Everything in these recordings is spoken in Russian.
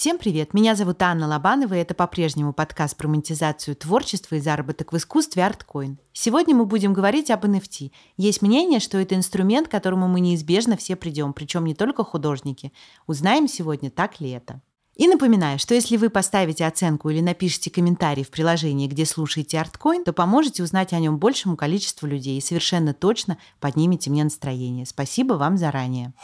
Всем привет! Меня зовут Анна Лобанова, и это по-прежнему подкаст про монетизацию творчества и заработок в искусстве ArtCoin. Сегодня мы будем говорить об NFT. Есть мнение, что это инструмент, к которому мы неизбежно все придем, причем не только художники. Узнаем сегодня, так ли это. И напоминаю, что если вы поставите оценку или напишите комментарий в приложении, где слушаете ArtCoin, то поможете узнать о нем большему количеству людей и совершенно точно поднимете мне настроение. Спасибо вам заранее.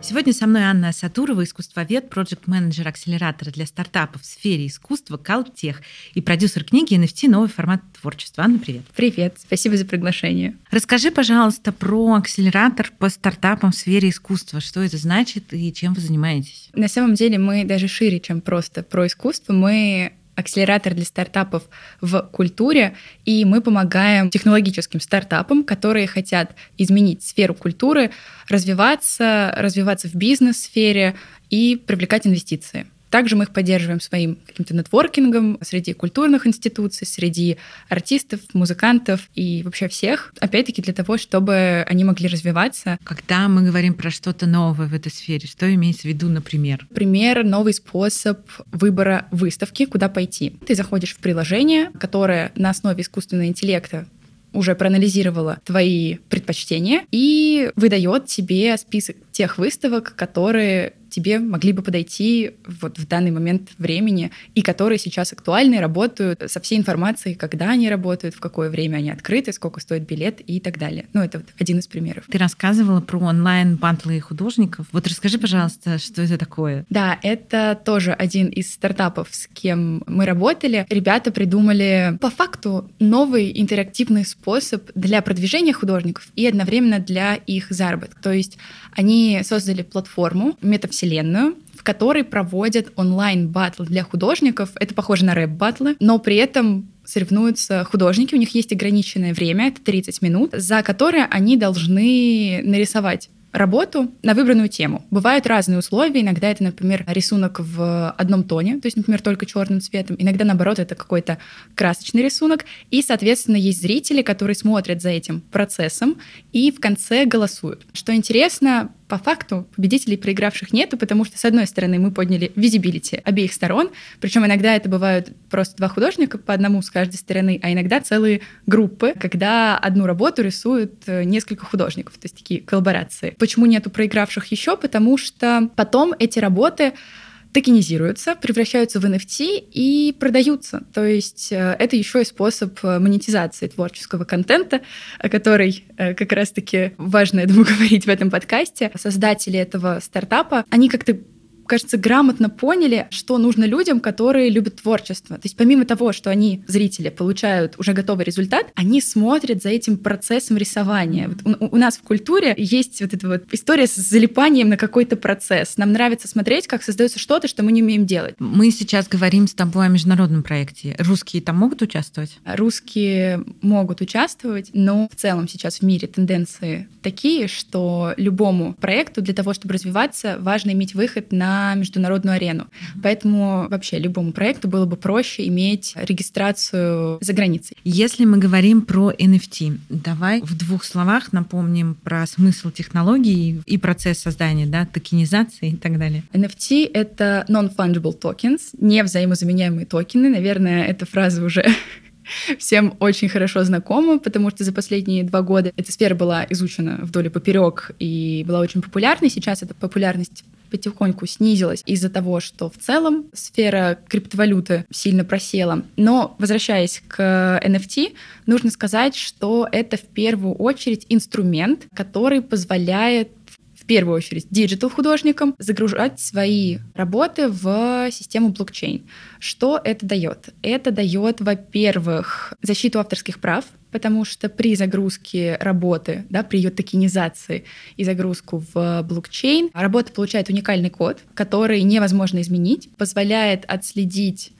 Сегодня со мной Анна Сатурова, искусствовед, проект-менеджер акселератора для стартапов в сфере искусства Калтех и продюсер книги NFT «Новый формат творчества». Анна, привет. Привет, спасибо за приглашение. Расскажи, пожалуйста, про акселератор по стартапам в сфере искусства. Что это значит и чем вы занимаетесь? На самом деле мы даже шире, чем просто про искусство. Мы акселератор для стартапов в культуре, и мы помогаем технологическим стартапам, которые хотят изменить сферу культуры, развиваться, развиваться в бизнес-сфере и привлекать инвестиции. Также мы их поддерживаем своим каким-то нетворкингом среди культурных институций, среди артистов, музыкантов и вообще всех, опять-таки для того, чтобы они могли развиваться. Когда мы говорим про что-то новое в этой сфере, что имеется в виду, например? Пример — новый способ выбора выставки, куда пойти. Ты заходишь в приложение, которое на основе искусственного интеллекта уже проанализировала твои предпочтения и выдает тебе список тех выставок, которые тебе могли бы подойти вот в данный момент времени и которые сейчас актуальны, работают со всей информацией, когда они работают, в какое время они открыты, сколько стоит билет и так далее. Ну, это вот один из примеров. Ты рассказывала про онлайн-бантлы художников. Вот расскажи, пожалуйста, что это такое? Да, это тоже один из стартапов, с кем мы работали. Ребята придумали по факту новый интерактивный способ для продвижения художников и одновременно для их заработка. То есть они создали платформу, метавселенную, в которой проводят онлайн-батлы для художников. Это похоже на рэп-батлы, но при этом соревнуются художники, у них есть ограниченное время, это 30 минут, за которое они должны нарисовать работу на выбранную тему. Бывают разные условия. Иногда это, например, рисунок в одном тоне, то есть, например, только черным цветом. Иногда, наоборот, это какой-то красочный рисунок. И, соответственно, есть зрители, которые смотрят за этим процессом и в конце голосуют. Что интересно, по факту победителей проигравших нету, потому что, с одной стороны, мы подняли визибилити обеих сторон, причем иногда это бывают просто два художника по одному с каждой стороны, а иногда целые группы, когда одну работу рисуют э, несколько художников, то есть такие коллаборации. Почему нету проигравших еще? Потому что потом эти работы токенизируются, превращаются в NFT и продаются. То есть э, это еще и способ э, монетизации творческого контента, о который э, как раз-таки важно, я думаю, говорить в этом подкасте. Создатели этого стартапа, они как-то кажется, грамотно поняли, что нужно людям, которые любят творчество. То есть помимо того, что они, зрители, получают уже готовый результат, они смотрят за этим процессом рисования. Вот у, у нас в культуре есть вот эта вот история с залипанием на какой-то процесс. Нам нравится смотреть, как создается что-то, что мы не умеем делать. Мы сейчас говорим с тобой о международном проекте. Русские там могут участвовать? Русские могут участвовать, но в целом сейчас в мире тенденции такие, что любому проекту для того, чтобы развиваться, важно иметь выход на международную арену. Поэтому вообще любому проекту было бы проще иметь регистрацию за границей. Если мы говорим про NFT, давай в двух словах напомним про смысл технологии и процесс создания, да, токенизации и так далее. NFT — это non-fungible tokens, не взаимозаменяемые токены. Наверное, эта фраза уже всем очень хорошо знакома, потому что за последние два года эта сфера была изучена вдоль и поперек и была очень популярной. Сейчас эта популярность потихоньку снизилась из-за того, что в целом сфера криптовалюты сильно просела. Но возвращаясь к NFT, нужно сказать, что это в первую очередь инструмент, который позволяет первую очередь digital художникам загружать свои работы в систему блокчейн. Что это дает? Это дает, во-первых, защиту авторских прав, потому что при загрузке работы, да, при ее токенизации и загрузку в блокчейн, работа получает уникальный код, который невозможно изменить, позволяет отследить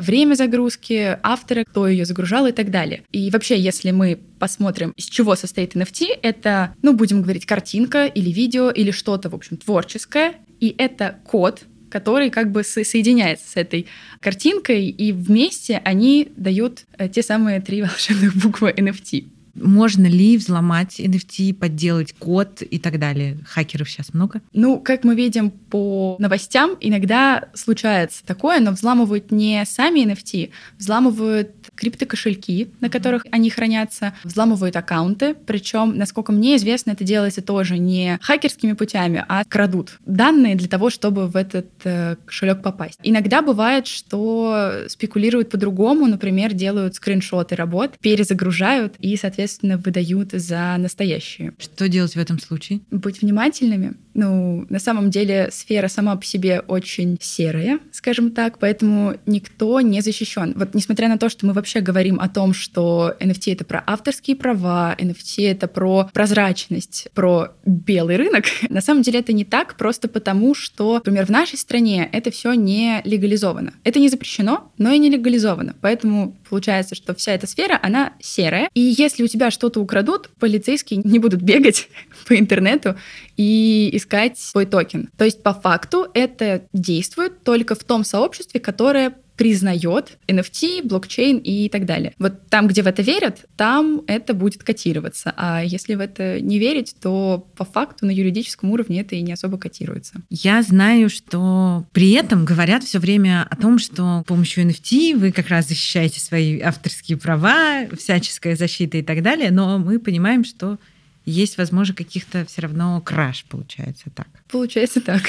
время загрузки, автора, кто ее загружал и так далее. И вообще, если мы посмотрим, из чего состоит NFT, это, ну, будем говорить, картинка или видео или что-то, в общем, творческое, и это код, который как бы соединяется с этой картинкой, и вместе они дают э, те самые три волшебных буквы NFT. Можно ли взломать NFT, подделать код и так далее? Хакеров сейчас много? Ну, как мы видим по новостям, иногда случается такое, но взламывают не сами NFT, взламывают криптокошельки, на которых они хранятся, взламывают аккаунты, причем, насколько мне известно, это делается тоже не хакерскими путями, а крадут данные для того, чтобы в этот э, кошелек попасть. Иногда бывает, что спекулируют по-другому, например, делают скриншоты работ, перезагружают и, соответственно, выдают за настоящие. Что делать в этом случае? Быть внимательными. Ну, на самом деле сфера сама по себе очень серая, скажем так, поэтому никто не защищен. Вот несмотря на то, что мы вообще говорим о том, что NFT это про авторские права, NFT это про прозрачность, про белый рынок, на самом деле это не так просто потому, что, например, в нашей стране это все не легализовано. Это не запрещено, но и не легализовано. Поэтому получается, что вся эта сфера, она серая. И если у тебя что-то украдут, полицейские не будут бегать по интернету и искать свой токен. То есть по факту это действует только в том сообществе, которое признает NFT, блокчейн и так далее. Вот там, где в это верят, там это будет котироваться. А если в это не верить, то по факту на юридическом уровне это и не особо котируется. Я знаю, что при этом говорят все время о том, что с помощью NFT вы как раз защищаете свои авторские права, всяческая защита и так далее, но мы понимаем, что есть, возможно, каких-то все равно краш, получается так. Получается так.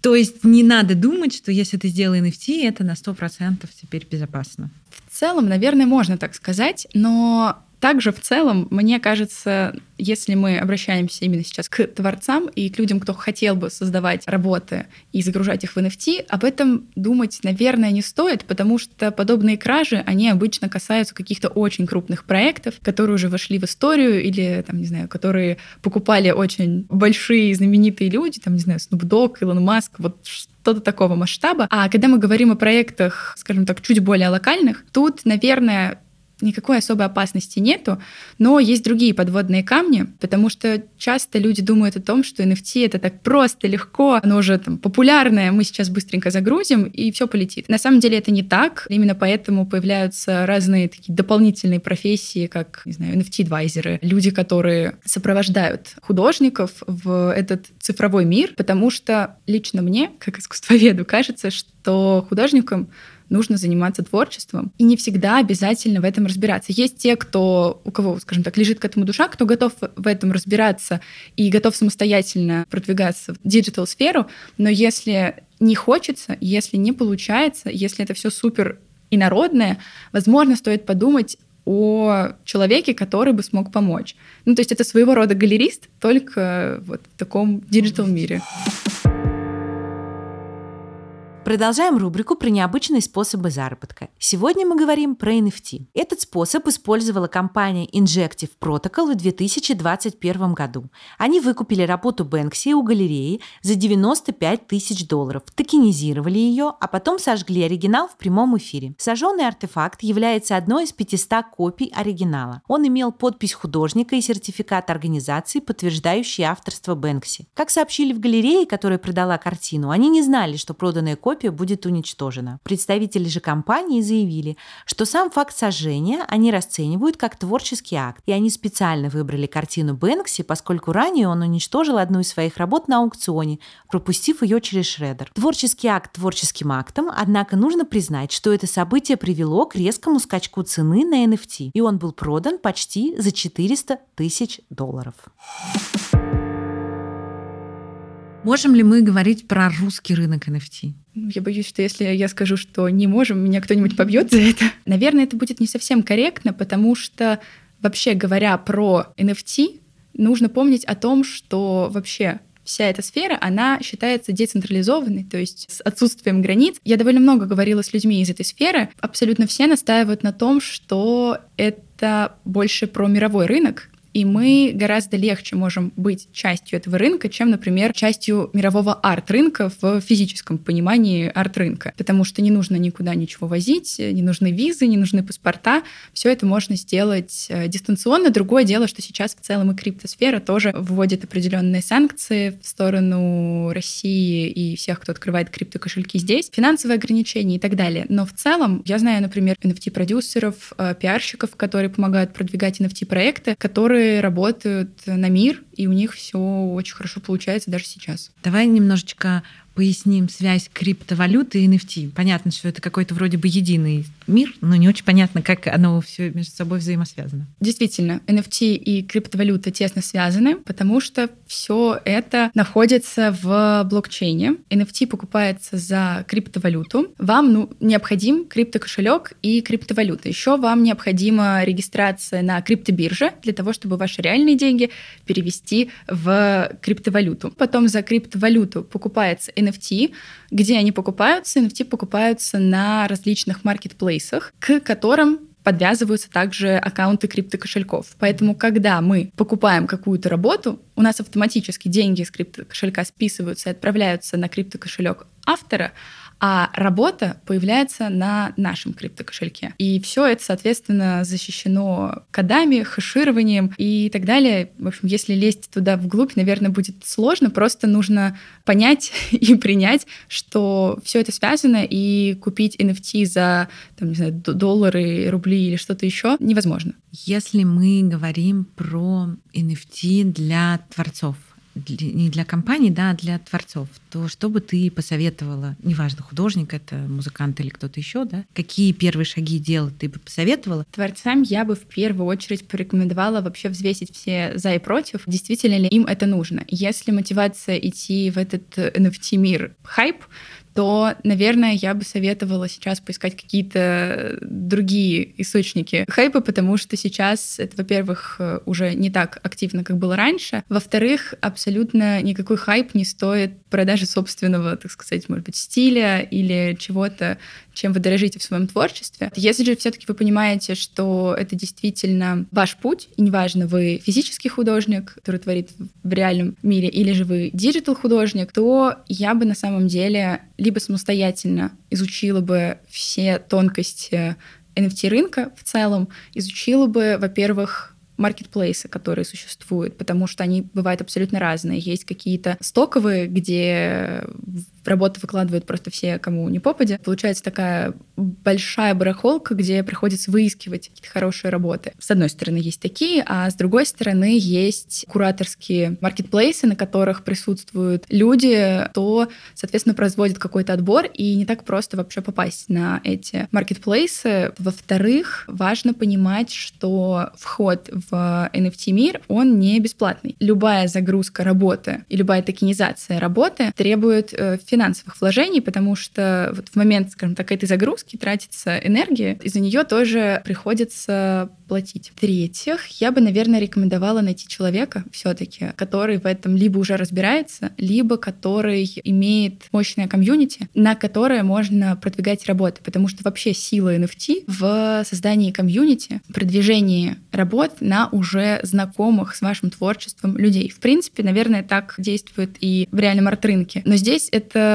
То есть не надо думать, что если ты сделал NFT, это на 100% теперь безопасно. В целом, наверное, можно так сказать, но также в целом, мне кажется, если мы обращаемся именно сейчас к творцам и к людям, кто хотел бы создавать работы и загружать их в NFT, об этом думать, наверное, не стоит, потому что подобные кражи, они обычно касаются каких-то очень крупных проектов, которые уже вошли в историю или, там, не знаю, которые покупали очень большие знаменитые люди, там, не знаю, Snoop Dogg, Илон Маск, вот что-то такого масштаба. А когда мы говорим о проектах, скажем так, чуть более локальных, тут, наверное, никакой особой опасности нету, но есть другие подводные камни, потому что часто люди думают о том, что NFT это так просто, легко, оно уже там популярное, мы сейчас быстренько загрузим и все полетит. На самом деле это не так, именно поэтому появляются разные такие дополнительные профессии, как, не знаю, NFT-адвайзеры, люди, которые сопровождают художников в этот цифровой мир, потому что лично мне, как искусствоведу, кажется, что художникам нужно заниматься творчеством. И не всегда обязательно в этом разбираться. Есть те, кто, у кого, скажем так, лежит к этому душа, кто готов в этом разбираться и готов самостоятельно продвигаться в digital-сферу, но если не хочется, если не получается, если это все супер инородное, возможно, стоит подумать о человеке, который бы смог помочь. Ну, то есть это своего рода галерист, только вот в таком digital мире. Продолжаем рубрику про необычные способы заработка. Сегодня мы говорим про NFT. Этот способ использовала компания Injective Protocol в 2021 году. Они выкупили работу Бэнкси у галереи за 95 тысяч долларов, токенизировали ее, а потом сожгли оригинал в прямом эфире. Сожженный артефакт является одной из 500 копий оригинала. Он имел подпись художника и сертификат организации, подтверждающий авторство Бэнкси. Как сообщили в галерее, которая продала картину, они не знали, что проданная копия копия будет уничтожена. Представители же компании заявили, что сам факт сожжения они расценивают как творческий акт, и они специально выбрали картину Бэнкси, поскольку ранее он уничтожил одну из своих работ на аукционе, пропустив ее через шредер. Творческий акт творческим актом, однако нужно признать, что это событие привело к резкому скачку цены на NFT, и он был продан почти за 400 тысяч долларов. Можем ли мы говорить про русский рынок NFT? Я боюсь, что если я скажу, что не можем, меня кто-нибудь побьет за это. Наверное, это будет не совсем корректно, потому что вообще говоря про NFT, нужно помнить о том, что вообще вся эта сфера, она считается децентрализованной, то есть с отсутствием границ. Я довольно много говорила с людьми из этой сферы. Абсолютно все настаивают на том, что это больше про мировой рынок, И мы гораздо легче можем быть частью этого рынка, чем, например, частью мирового арт-рынка в физическом понимании арт-рынка. Потому что не нужно никуда ничего возить, не нужны визы, не нужны паспорта. Все это можно сделать э, дистанционно. Другое дело, что сейчас в целом и криптосфера тоже вводит определенные санкции в сторону России и всех, кто открывает криптокошельки здесь, финансовые ограничения и так далее. Но в целом я знаю, например, NFT-продюсеров, э, пиарщиков, которые помогают продвигать NFT-проекты, которые работают на мир, и у них все очень хорошо получается даже сейчас. Давай немножечко поясним связь криптовалюты и NFT. Понятно, что это какой-то вроде бы единый мир, но не очень понятно, как оно все между собой взаимосвязано. Действительно, NFT и криптовалюта тесно связаны, потому что все это находится в блокчейне. NFT покупается за криптовалюту. Вам ну, необходим криптокошелек и криптовалюта. Еще вам необходима регистрация на криптобирже для того, чтобы ваши реальные деньги перевести в криптовалюту. Потом за криптовалюту покупается NFT. Где они покупаются? NFT покупаются на различных маркетплейсах, к которым подвязываются также аккаунты криптокошельков. Поэтому, когда мы покупаем какую-то работу, у нас автоматически деньги с криптокошелька списываются и отправляются на криптокошелек автора, а работа появляется на нашем криптокошельке. И все это, соответственно, защищено кодами, хэшированием и так далее. В общем, если лезть туда вглубь, наверное, будет сложно. Просто нужно понять и принять, что все это связано, и купить NFT за там, не знаю, доллары, рубли или что-то еще невозможно. Если мы говорим про NFT для творцов, не для компаний, да, а для творцов, то что бы ты посоветовала, неважно, художник это, музыкант или кто-то еще, да, какие первые шаги делать ты бы посоветовала? Творцам я бы в первую очередь порекомендовала вообще взвесить все за и против, действительно ли им это нужно. Если мотивация идти в этот NFT-мир хайп, то, наверное, я бы советовала сейчас поискать какие-то другие источники хайпа, потому что сейчас это, во-первых, уже не так активно, как было раньше. Во-вторых, абсолютно никакой хайп не стоит продажи собственного, так сказать, может быть, стиля или чего-то, чем вы дорожите в своем творчестве. Если же все-таки вы понимаете, что это действительно ваш путь, и неважно, вы физический художник, который творит в реальном мире, или же вы digital-художник, то я бы на самом деле либо самостоятельно изучила бы все тонкости NFT рынка в целом, изучила бы, во-первых, маркетплейсы, которые существуют, потому что они бывают абсолютно разные. Есть какие-то стоковые, где в работу выкладывают просто все, кому не попадя. Получается такая большая барахолка, где приходится выискивать какие-то хорошие работы. С одной стороны, есть такие, а с другой стороны, есть кураторские маркетплейсы, на которых присутствуют люди, кто, соответственно, производит какой-то отбор, и не так просто вообще попасть на эти маркетплейсы. Во-вторых, важно понимать, что вход в NFT-мир, он не бесплатный. Любая загрузка работы и любая токенизация работы требует финансового э, финансовых вложений, потому что вот в момент, скажем так, этой загрузки тратится энергия, и за нее тоже приходится платить. В-третьих, я бы, наверное, рекомендовала найти человека все-таки, который в этом либо уже разбирается, либо который имеет мощное комьюнити, на которое можно продвигать работы, потому что вообще сила NFT в создании комьюнити, продвижении работ на уже знакомых с вашим творчеством людей. В принципе, наверное, так действует и в реальном арт-рынке. Но здесь это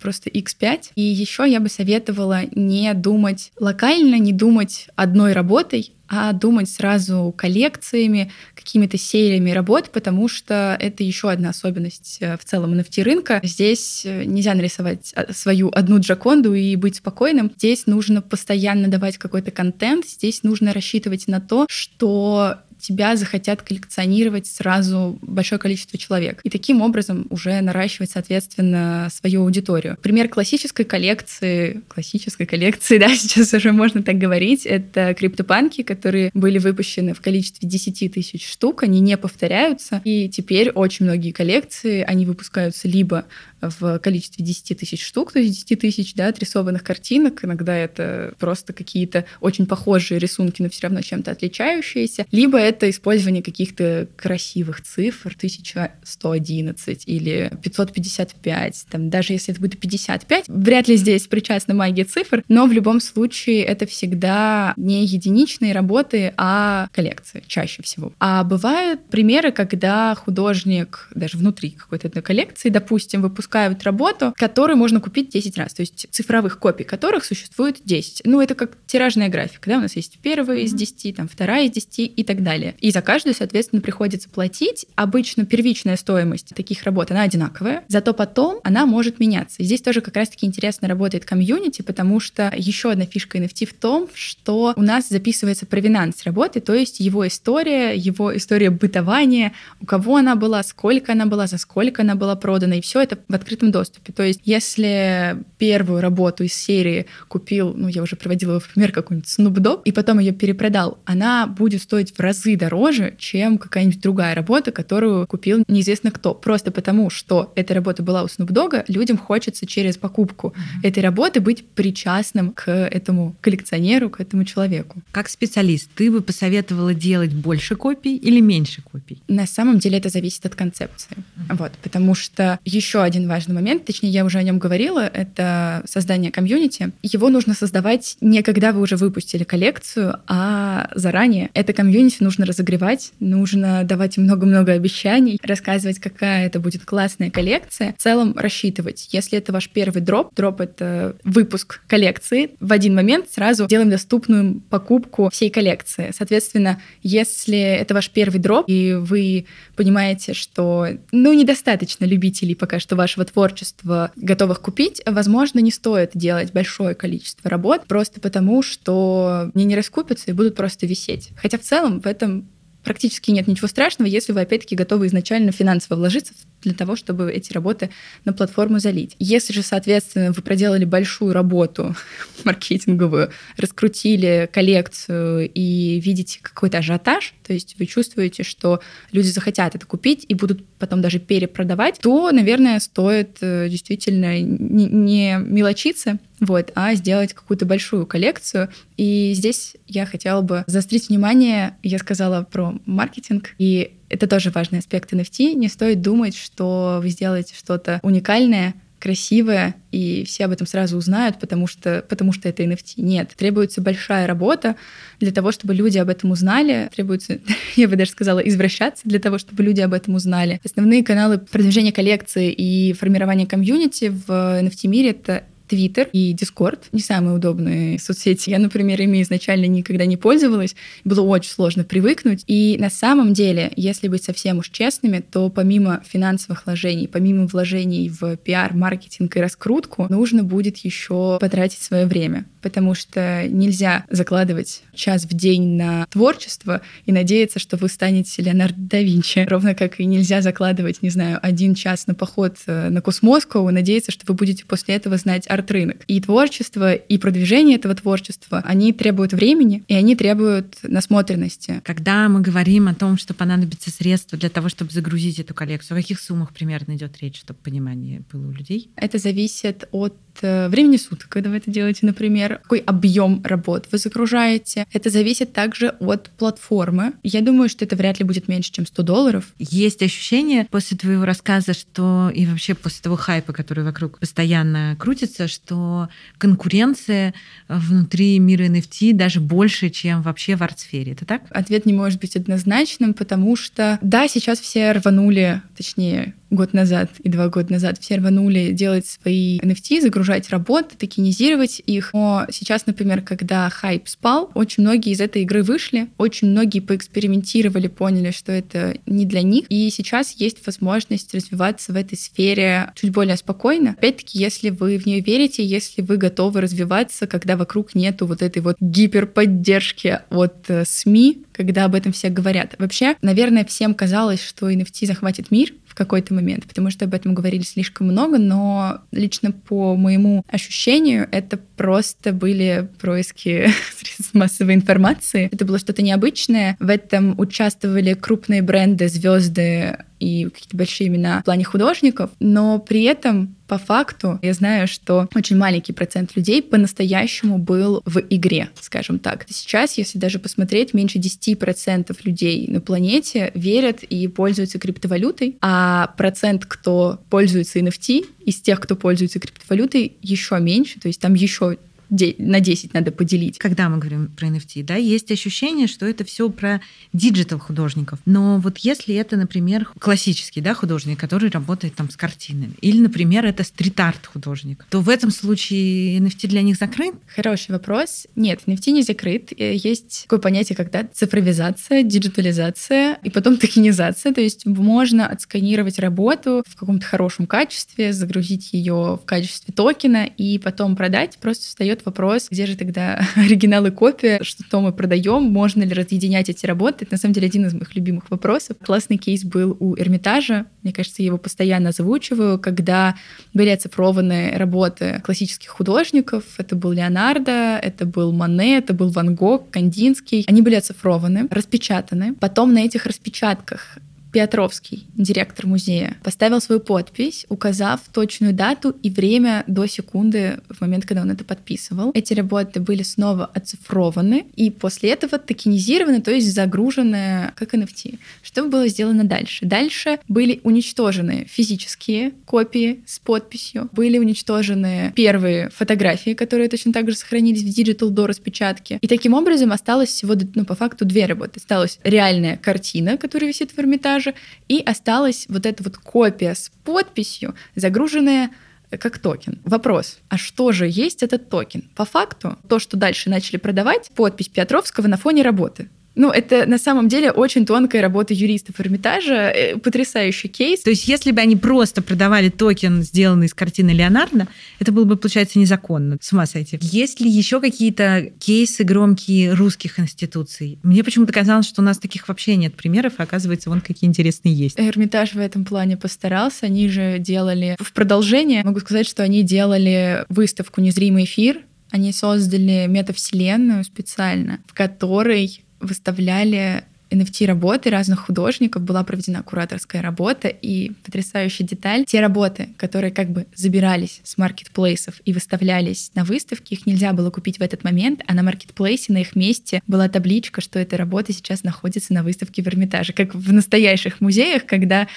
просто X5. И еще я бы советовала не думать локально, не думать одной работой, а думать сразу коллекциями, какими-то сериями работ, потому что это еще одна особенность э, в целом NFT рынка. Здесь э, нельзя нарисовать а, свою одну джаконду и быть спокойным. Здесь нужно постоянно давать какой-то контент, здесь нужно рассчитывать на то, что тебя захотят коллекционировать сразу большое количество человек. И таким образом уже наращивать, соответственно, свою аудиторию. Пример классической коллекции, классической коллекции, да, сейчас уже можно так говорить, это криптопанки, которые были выпущены в количестве 10 тысяч штук, они не повторяются, и теперь очень многие коллекции, они выпускаются либо в количестве 10 тысяч штук, то есть 10 тысяч да, отрисованных картинок. Иногда это просто какие-то очень похожие рисунки, но все равно чем-то отличающиеся. Либо это использование каких-то красивых цифр, 1111 или 555, там, даже если это будет 55, вряд ли здесь причастна магия цифр, но в любом случае это всегда не единичные работы, а коллекции чаще всего. А бывают примеры, когда художник даже внутри какой-то одной коллекции, допустим, выпускают работу, которую можно купить 10 раз, то есть цифровых копий которых существует 10. Ну, это как тиражная графика, да, у нас есть первая из 10, там вторая из 10 и так далее. И за каждую, соответственно, приходится платить. Обычно первичная стоимость таких работ, она одинаковая, зато потом она может меняться. И здесь тоже как раз-таки интересно работает комьюнити, потому что еще одна фишка NFT в том, что у нас записывается провинанс работы, то есть его история, его история бытования, у кого она была, сколько она была, за сколько она была продана, и все это в открытом доступе. То есть если первую работу из серии купил, ну, я уже проводила в пример какой-нибудь Snoop Dogg, и потом ее перепродал, она будет стоить в разы дороже, чем какая-нибудь другая работа, которую купил неизвестно кто. Просто потому, что эта работа была у Snoop Dogg, людям хочется через покупку mm-hmm. этой работы быть причастным к этому коллекционеру, к этому человеку. Как специалист, ты бы посоветовала делать больше копий или меньше копий? На самом деле это зависит от концепции. Mm-hmm. Вот, потому что еще один важный момент, точнее, я уже о нем говорила, это создание комьюнити. Его нужно создавать не когда вы уже выпустили коллекцию, а заранее. Это комьюнити нужно разогревать, нужно давать много-много обещаний, рассказывать, какая это будет классная коллекция. В целом рассчитывать. Если это ваш первый дроп, дроп — это выпуск коллекции, в один момент сразу делаем доступную покупку всей коллекции. Соответственно, если это ваш первый дроп, и вы понимаете, что ну, недостаточно любителей пока что вашего творчества готовых купить, возможно, не стоит делать большое количество работ просто потому, что они не раскупятся и будут просто висеть. Хотя в целом в этом практически нет ничего страшного, если вы, опять-таки, готовы изначально финансово вложиться для того, чтобы эти работы на платформу залить. Если же, соответственно, вы проделали большую работу маркетинговую, раскрутили коллекцию и видите какой-то ажиотаж, то есть вы чувствуете, что люди захотят это купить и будут потом даже перепродавать, то, наверное, стоит э, действительно не мелочиться, вот, а сделать какую-то большую коллекцию. И здесь я хотела бы заострить внимание, я сказала про маркетинг, и это тоже важный аспект NFT. Не стоит думать, что вы сделаете что-то уникальное, красивое, и все об этом сразу узнают, потому что, потому что это NFT. Нет, требуется большая работа для того, чтобы люди об этом узнали. Требуется, я бы даже сказала, извращаться для того, чтобы люди об этом узнали. Основные каналы продвижения коллекции и формирования комьюнити в NFT-мире — это Твиттер и Дискорд. Не самые удобные соцсети. Я, например, ими изначально никогда не пользовалась. Было очень сложно привыкнуть. И на самом деле, если быть совсем уж честными, то помимо финансовых вложений, помимо вложений в пиар, маркетинг и раскрутку, нужно будет еще потратить свое время. Потому что нельзя закладывать час в день на творчество и надеяться, что вы станете Леонардо да Винчи. Ровно как и нельзя закладывать, не знаю, один час на поход э, на Космоску и надеяться, что вы будете после этого знать арт-рынок. И творчество, и продвижение этого творчества, они требуют времени, и они требуют насмотренности. Когда мы говорим о том, что понадобится средства для того, чтобы загрузить эту коллекцию, о каких суммах примерно идет речь, чтобы понимание было у людей? Это зависит от времени суток, когда вы это делаете, например, какой объем работ вы загружаете. Это зависит также от платформы. Я думаю, что это вряд ли будет меньше, чем 100 долларов. Есть ощущение после твоего рассказа, что и вообще после того хайпа, который вокруг постоянно крутится, что конкуренция внутри мира NFT даже больше, чем вообще в арт-сфере. Это так? Ответ не может быть однозначным, потому что, да, сейчас все рванули, точнее, год назад и два года назад все рванули делать свои NFT, загружать работы, токенизировать их. Но сейчас, например, когда хайп спал, очень многие из этой игры вышли, очень многие поэкспериментировали, поняли, что это не для них. И сейчас есть возможность развиваться в этой сфере чуть более спокойно. Опять-таки, если вы в нее верите, если вы готовы развиваться, когда вокруг нету вот этой вот гиперподдержки от э, СМИ, когда об этом все говорят. Вообще, наверное, всем казалось, что NFT захватит мир, какой-то момент, потому что об этом говорили слишком много, но лично по моему ощущению это просто были происки средств массовой информации. Это было что-то необычное. В этом участвовали крупные бренды, звезды и какие-то большие имена в плане художников, но при этом по факту я знаю, что очень маленький процент людей по-настоящему был в игре, скажем так. Сейчас, если даже посмотреть, меньше 10% людей на планете верят и пользуются криптовалютой, а процент, кто пользуется NFT, из тех, кто пользуется криптовалютой, еще меньше, то есть там еще на 10 надо поделить. Когда мы говорим про NFT, да, есть ощущение, что это все про digital художников. Но вот если это, например, классический да, художник, который работает там с картинами, или, например, это стрит-арт художник, то в этом случае NFT для них закрыт? Хороший вопрос. Нет, NFT не закрыт. Э, есть такое понятие, когда цифровизация, диджитализация и потом токенизация. То есть можно отсканировать работу в каком-то хорошем качестве, загрузить ее в качестве токена и потом продать. Просто встает встает вопрос, где же тогда оригинал и копия, что мы продаем, можно ли разъединять эти работы. Это на самом деле один из моих любимых вопросов. Классный кейс был у Эрмитажа, мне кажется, я его постоянно озвучиваю, когда были оцифрованы работы классических художников. Это был Леонардо, это был Мане, это был Ван Гог, Кандинский. Они были оцифрованы, распечатаны. Потом на этих распечатках Петровский, директор музея, поставил свою подпись, указав точную дату и время до секунды в момент, когда он это подписывал. Эти работы были снова оцифрованы и после этого токенизированы, то есть загружены как NFT. Что было сделано дальше? Дальше были уничтожены физические копии с подписью, были уничтожены первые фотографии, которые точно так же сохранились в digital до распечатки. И таким образом осталось всего, ну, по факту, две работы. Осталась реальная картина, которая висит в Эрмитаже, продажи, и осталась вот эта вот копия с подписью, загруженная как токен. Вопрос, а что же есть этот токен? По факту, то, что дальше начали продавать, подпись Петровского на фоне работы. Ну, это на самом деле очень тонкая работа юристов Эрмитажа, э, потрясающий кейс. То есть, если бы они просто продавали токен, сделанный из картины Леонардо, это было бы, получается, незаконно. С ума сойти. Есть ли еще какие-то кейсы громкие русских институций? Мне почему-то казалось, что у нас таких вообще нет примеров, а оказывается, вон какие интересные есть. Эрмитаж в этом плане постарался. Они же делали в продолжение, могу сказать, что они делали выставку «Незримый эфир», они создали метавселенную специально, в которой выставляли NFT-работы разных художников, была проведена кураторская работа, и потрясающая деталь, те работы, которые как бы забирались с маркетплейсов и выставлялись на выставке, их нельзя было купить в этот момент, а на маркетплейсе на их месте была табличка, что эта работа сейчас находится на выставке в Эрмитаже, как в настоящих музеях, когда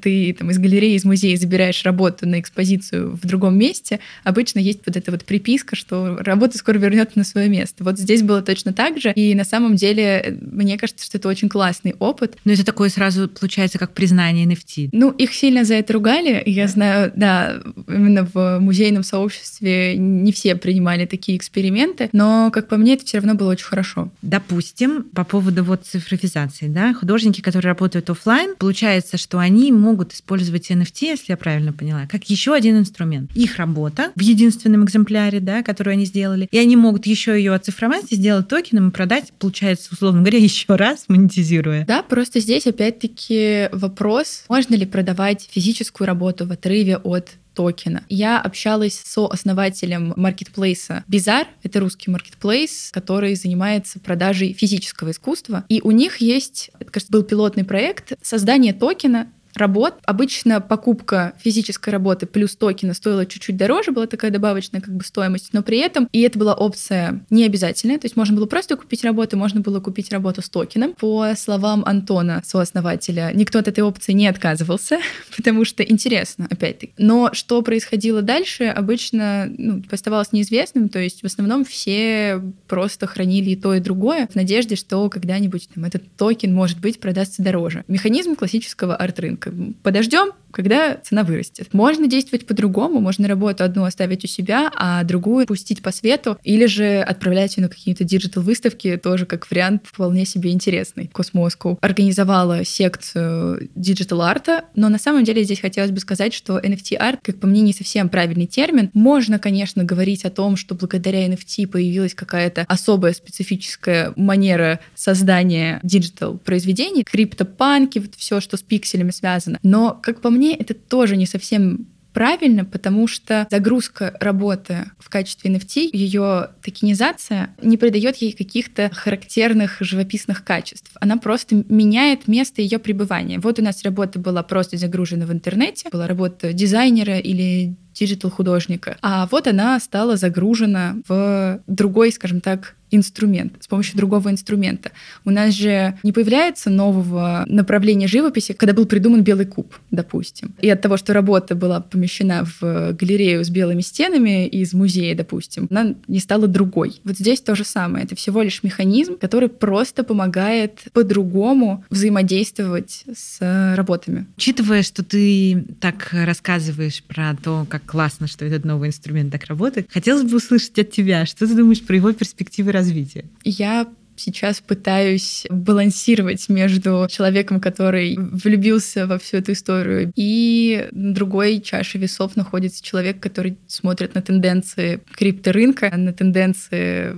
ты там из галереи, из музея забираешь работу на экспозицию в другом месте, обычно есть вот эта вот приписка, что работа скоро вернется на свое место. Вот здесь было точно так же, и на самом деле мне кажется, что это очень классный опыт. Но это такое сразу получается как признание NFT. Ну, их сильно за это ругали. Я знаю, да, именно в музейном сообществе не все принимали такие эксперименты, но, как по мне, это все равно было очень хорошо. Допустим, по поводу вот цифровизации, да, художники, которые работают офлайн, получается, что они могут использовать NFT, если я правильно поняла, как еще один инструмент. Их работа в единственном экземпляре, да, которую они сделали, и они могут еще ее оцифровать и сделать токеном и продать, получается, условно говоря, еще раз, монетизируя. Да, просто здесь опять-таки вопрос, можно ли продавать физическую работу в отрыве от токена. Я общалась со основателем маркетплейса Bizarre, это русский маркетплейс, который занимается продажей физического искусства. И у них есть, это, кажется, был пилотный проект создания токена работ. Обычно покупка физической работы плюс токена стоила чуть-чуть дороже, была такая добавочная как бы стоимость, но при этом, и это была опция не обязательная, то есть можно было просто купить работу, можно было купить работу с токеном. По словам Антона, сооснователя, никто от этой опции не отказывался, потому что интересно, опять-таки. Но что происходило дальше, обычно ну, оставалось неизвестным, то есть в основном все просто хранили и то, и другое в надежде, что когда-нибудь там, этот токен, может быть, продастся дороже. Механизм классического арт-рынка подождем, когда цена вырастет. Можно действовать по-другому, можно работу одну оставить у себя, а другую пустить по свету, или же отправлять ее на какие-то digital-выставки, тоже как вариант вполне себе интересный. Cosmoscow организовала секцию digital-арта, но на самом деле здесь хотелось бы сказать, что NFT-арт, как по мне, не совсем правильный термин. Можно, конечно, говорить о том, что благодаря NFT появилась какая-то особая специфическая манера создания digital-произведений, криптопанки, вот все, что с пикселями связано. Но, как по мне, это тоже не совсем правильно, потому что загрузка работы в качестве NFT, ее токенизация не придает ей каких-то характерных живописных качеств. Она просто меняет место ее пребывания. Вот у нас работа была просто загружена в интернете, была работа дизайнера или digital-художника. А вот она стала загружена в другой, скажем так, инструмент, с помощью другого инструмента. У нас же не появляется нового направления живописи, когда был придуман белый куб, допустим. И от того, что работа была помещена в галерею с белыми стенами из музея, допустим, она не стала другой. Вот здесь то же самое. Это всего лишь механизм, который просто помогает по-другому взаимодействовать с работами. Учитывая, что ты так рассказываешь про то, как классно, что этот новый инструмент так работает, хотелось бы услышать от тебя, что ты думаешь про его перспективы развития? Я сейчас пытаюсь балансировать между человеком, который влюбился во всю эту историю, и другой чаше весов находится человек, который смотрит на тенденции крипторынка, на тенденции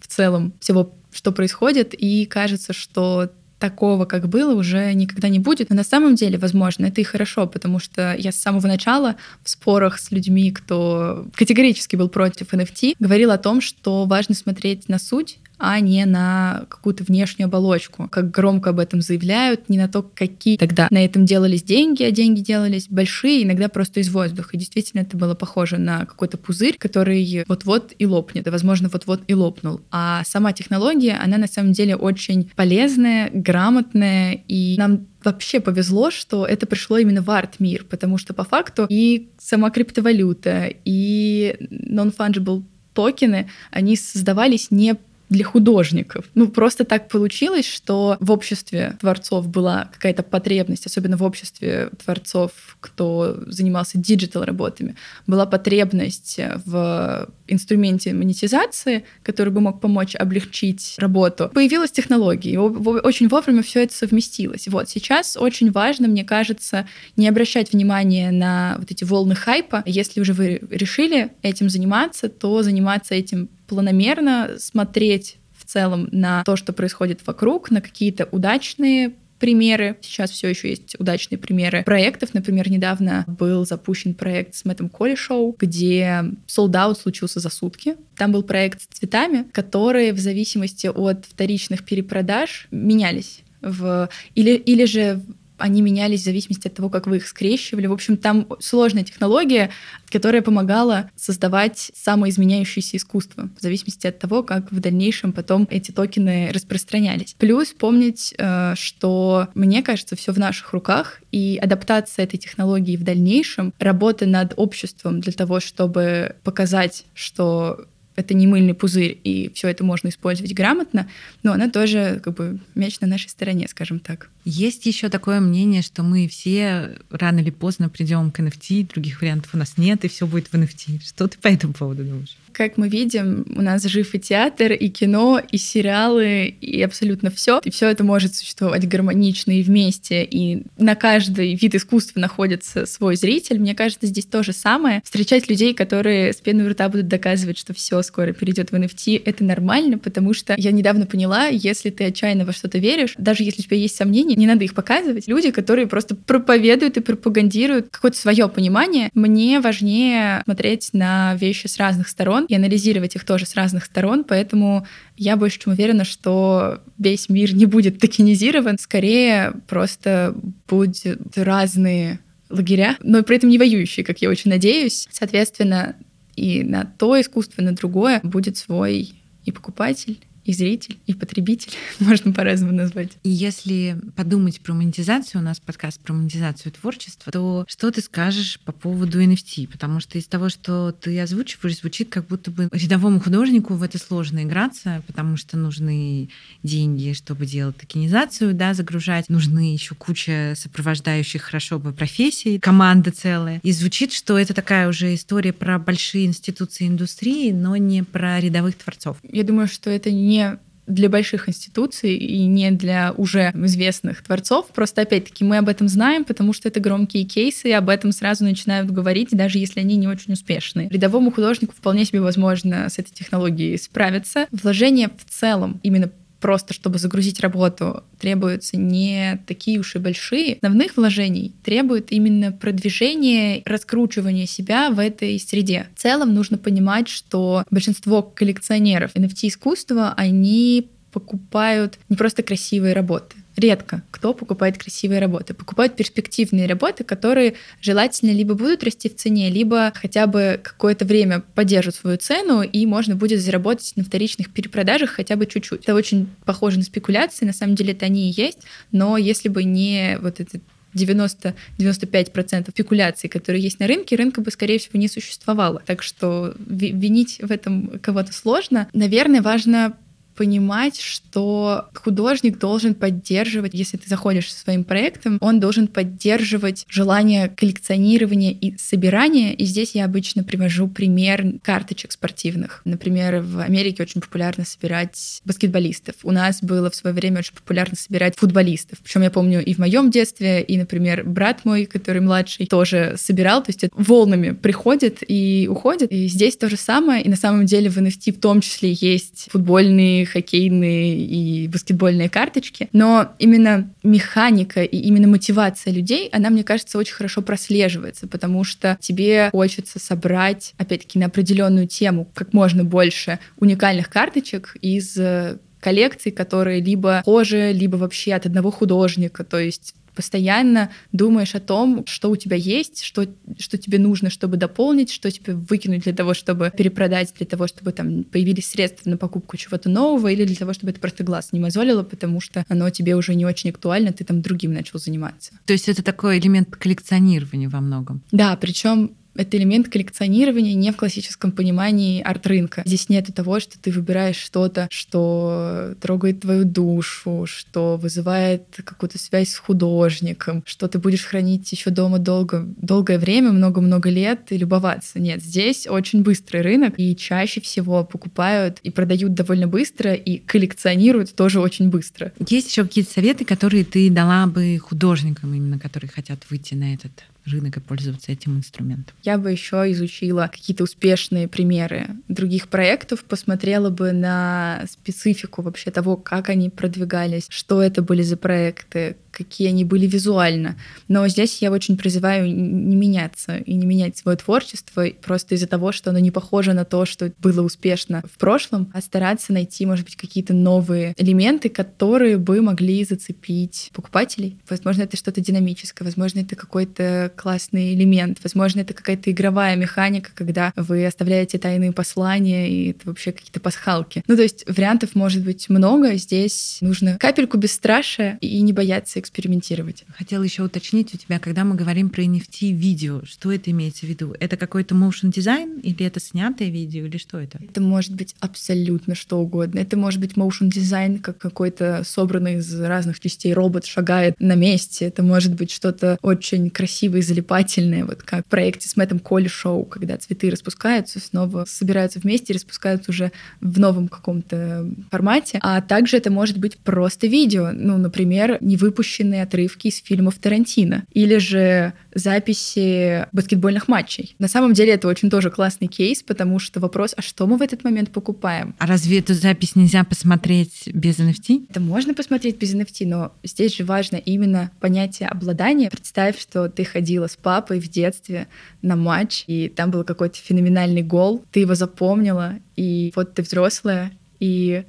в целом всего, что происходит, и кажется, что такого, как было, уже никогда не будет. Но на самом деле, возможно, это и хорошо, потому что я с самого начала в спорах с людьми, кто категорически был против NFT, говорила о том, что важно смотреть на суть, а не на какую-то внешнюю оболочку. Как громко об этом заявляют, не на то, какие тогда на этом делались деньги, а деньги делались большие, иногда просто из воздуха. И действительно это было похоже на какой-то пузырь, который вот-вот и лопнет, и, возможно, вот-вот и лопнул. А сама технология, она на самом деле очень полезная, грамотная, и нам вообще повезло, что это пришло именно в арт-мир, потому что по факту и сама криптовалюта, и non-fungible токены, они создавались не для художников. Ну, просто так получилось, что в обществе творцов была какая-то потребность, особенно в обществе творцов, кто занимался digital работами, была потребность в инструменте монетизации, который бы мог помочь облегчить работу. Появилась технология, и очень вовремя все это совместилось. Вот сейчас очень важно, мне кажется, не обращать внимания на вот эти волны хайпа. Если уже вы решили этим заниматься, то заниматься этим планомерно смотреть в целом на то, что происходит вокруг, на какие-то удачные примеры. Сейчас все еще есть удачные примеры проектов. Например, недавно был запущен проект с Мэттом Колли Шоу, где солдат случился за сутки. Там был проект с цветами, которые в зависимости от вторичных перепродаж менялись в или или же они менялись в зависимости от того, как вы их скрещивали. В общем, там сложная технология, которая помогала создавать самоизменяющееся искусство в зависимости от того, как в дальнейшем потом эти токены распространялись. Плюс помнить, э, что, мне кажется, все в наших руках, и адаптация этой технологии в дальнейшем, работа над обществом для того, чтобы показать, что это не мыльный пузырь, и все это можно использовать грамотно, но она тоже как бы мяч на нашей стороне, скажем так. Есть еще такое мнение, что мы все рано или поздно придем к NFT, других вариантов у нас нет, и все будет в NFT. Что ты по этому поводу думаешь? Как мы видим, у нас жив и театр, и кино, и сериалы, и абсолютно все. И все это может существовать гармонично и вместе, и на каждый вид искусства находится свой зритель. Мне кажется, здесь то же самое. Встречать людей, которые с пеной рта будут доказывать, что все скоро перейдет в NFT, это нормально, потому что я недавно поняла, если ты отчаянно во что-то веришь, даже если у тебя есть сомнения, не надо их показывать. Люди, которые просто проповедуют и пропагандируют какое-то свое понимание, мне важнее смотреть на вещи с разных сторон и анализировать их тоже с разных сторон, поэтому я больше чем уверена, что весь мир не будет токенизирован, скорее просто будут разные лагеря, но при этом не воюющие, как я очень надеюсь. Соответственно, и на то искусство, и на другое будет свой и покупатель, и зритель, и потребитель, можно по-разному назвать. И если подумать про монетизацию, у нас подкаст про монетизацию творчества, то что ты скажешь по поводу NFT? Потому что из того, что ты озвучиваешь, звучит как будто бы рядовому художнику в это сложно играться, потому что нужны деньги, чтобы делать токенизацию, да, загружать. Нужны еще куча сопровождающих хорошо бы профессий, команда целая. И звучит, что это такая уже история про большие институции индустрии, но не про рядовых творцов. Я думаю, что это не не для больших институций и не для уже известных творцов. Просто, опять-таки, мы об этом знаем, потому что это громкие кейсы, и об этом сразу начинают говорить, даже если они не очень успешные. Рядовому художнику вполне себе возможно с этой технологией справиться. Вложение в целом именно просто чтобы загрузить работу, требуются не такие уж и большие. Основных вложений требует именно продвижение, раскручивание себя в этой среде. В целом нужно понимать, что большинство коллекционеров NFT искусства, они покупают не просто красивые работы, редко кто покупает красивые работы. Покупают перспективные работы, которые желательно либо будут расти в цене, либо хотя бы какое-то время поддержат свою цену, и можно будет заработать на вторичных перепродажах хотя бы чуть-чуть. Это очень похоже на спекуляции, на самом деле это они и есть, но если бы не вот этот 90-95% спекуляций, которые есть на рынке, рынка бы, скорее всего, не существовало. Так что винить в этом кого-то сложно. Наверное, важно понимать, что художник должен поддерживать, если ты заходишь со своим проектом, он должен поддерживать желание коллекционирования и собирания. И здесь я обычно привожу пример карточек спортивных. Например, в Америке очень популярно собирать баскетболистов. У нас было в свое время очень популярно собирать футболистов. Причем я помню и в моем детстве, и, например, брат мой, который младший, тоже собирал. То есть это волнами приходит и уходит. И здесь то же самое. И на самом деле в NFT в том числе есть футбольные хоккейные и баскетбольные карточки, но именно механика и именно мотивация людей, она, мне кажется, очень хорошо прослеживается, потому что тебе хочется собрать, опять-таки, на определенную тему как можно больше уникальных карточек из э, коллекций, которые либо похожи, либо вообще от одного художника. То есть постоянно думаешь о том, что у тебя есть, что, что тебе нужно, чтобы дополнить, что тебе выкинуть для того, чтобы перепродать, для того, чтобы там появились средства на покупку чего-то нового, или для того, чтобы это просто глаз не мозолило, потому что оно тебе уже не очень актуально, ты там другим начал заниматься. То есть это такой элемент коллекционирования во многом. Да, причем это элемент коллекционирования не в классическом понимании арт-рынка. Здесь нет того, что ты выбираешь что-то, что трогает твою душу, что вызывает какую-то связь с художником, что ты будешь хранить еще дома долго, долгое время, много-много лет и любоваться. Нет, здесь очень быстрый рынок, и чаще всего покупают и продают довольно быстро, и коллекционируют тоже очень быстро. Есть еще какие-то советы, которые ты дала бы художникам, именно которые хотят выйти на этот рынок и пользоваться этим инструментом. Я бы еще изучила какие-то успешные примеры других проектов, посмотрела бы на специфику вообще того, как они продвигались, что это были за проекты, какие они были визуально. Но здесь я очень призываю не меняться и не менять свое творчество просто из-за того, что оно не похоже на то, что было успешно в прошлом, а стараться найти, может быть, какие-то новые элементы, которые бы могли зацепить покупателей. Возможно, это что-то динамическое, возможно, это какой-то классный элемент, возможно, это какая-то игровая механика, когда вы оставляете тайные послания, и это вообще какие-то пасхалки. Ну, то есть вариантов может быть много, здесь нужно капельку бесстрашия и не бояться экспериментировать. Хотела еще уточнить у тебя, когда мы говорим про NFT видео, что это имеется в виду? Это какой-то motion дизайн или это снятое видео или что это? Это может быть абсолютно что угодно. Это может быть motion дизайн, как какой-то собранный из разных частей робот шагает на месте. Это может быть что-то очень красивое и залипательное, вот как в проекте с Мэттом Колли шоу, когда цветы распускаются, снова собираются вместе и распускаются уже в новом каком-то формате. А также это может быть просто видео. Ну, например, не выпущенное выпущенные отрывки из фильмов Тарантино или же записи баскетбольных матчей. На самом деле это очень тоже классный кейс, потому что вопрос, а что мы в этот момент покупаем? А разве эту запись нельзя посмотреть без NFT? Это можно посмотреть без NFT, но здесь же важно именно понятие обладания. Представь, что ты ходила с папой в детстве на матч, и там был какой-то феноменальный гол, ты его запомнила, и вот ты взрослая, и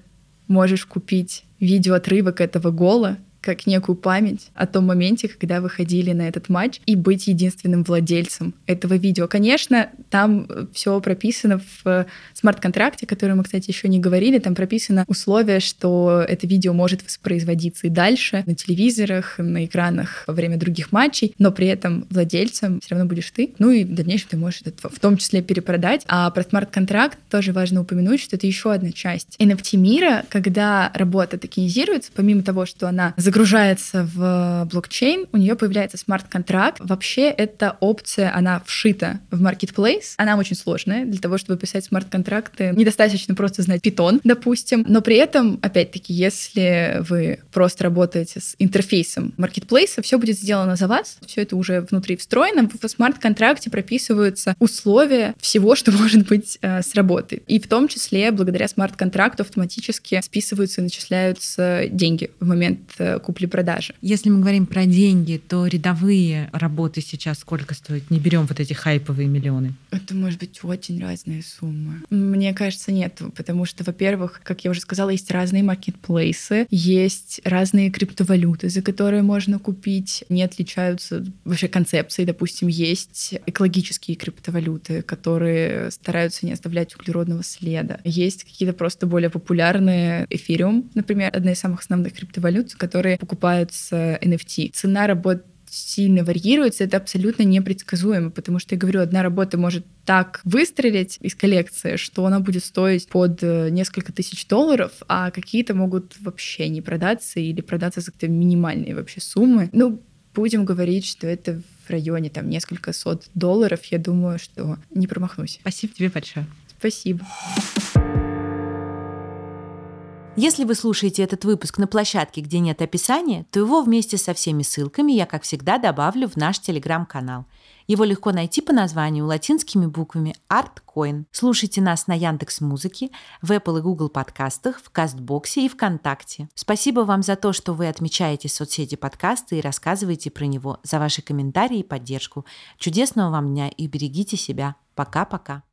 можешь купить видеоотрывок этого гола, как некую память о том моменте, когда вы ходили на этот матч, и быть единственным владельцем этого видео. Конечно, там все прописано в э, смарт-контракте, который мы, кстати, еще не говорили. Там прописано условие, что это видео может воспроизводиться и дальше на телевизорах, на экранах во время других матчей, но при этом владельцем все равно будешь ты. Ну и в дальнейшем ты можешь это в том числе перепродать. А про смарт-контракт тоже важно упомянуть, что это еще одна часть NFT мира, когда работа токенизируется, помимо того, что она за загружается в блокчейн, у нее появляется смарт-контракт. Вообще эта опция, она вшита в marketplace. Она очень сложная. Для того, чтобы писать смарт-контракты, недостаточно просто знать Python, допустим. Но при этом, опять-таки, если вы просто работаете с интерфейсом маркетплейса, все будет сделано за вас. Все это уже внутри встроено. В смарт-контракте прописываются условия всего, что может быть э, с работы. И в том числе, благодаря смарт-контракту автоматически списываются и начисляются деньги в момент э, купли-продажи. Если мы говорим про деньги, то рядовые работы сейчас сколько стоят? Не берем вот эти хайповые миллионы. Это может быть очень разные суммы. Мне кажется, нет, потому что, во-первых, как я уже сказала, есть разные маркетплейсы, есть разные криптовалюты, за которые можно купить, не отличаются вообще концепции. Допустим, есть экологические криптовалюты, которые стараются не оставлять углеродного следа. Есть какие-то просто более популярные эфириум, например, одна из самых основных криптовалют, которые покупаются NFT. Цена работ сильно варьируется, это абсолютно непредсказуемо, потому что, я говорю, одна работа может так выстрелить из коллекции, что она будет стоить под э, несколько тысяч долларов, а какие-то могут вообще не продаться или продаться за какие-то минимальные вообще суммы. Ну, будем говорить, что это в районе там несколько сот долларов, я думаю, что не промахнусь. Спасибо тебе большое. Спасибо. Если вы слушаете этот выпуск на площадке, где нет описания, то его вместе со всеми ссылками я, как всегда, добавлю в наш телеграм-канал. Его легко найти по названию латинскими буквами ArtCoin. Слушайте нас на Яндекс Музыке, в Apple и Google подкастах, в Кастбоксе и ВКонтакте. Спасибо вам за то, что вы отмечаете соцсети подкаста и рассказываете про него, за ваши комментарии и поддержку. Чудесного вам дня и берегите себя. Пока-пока.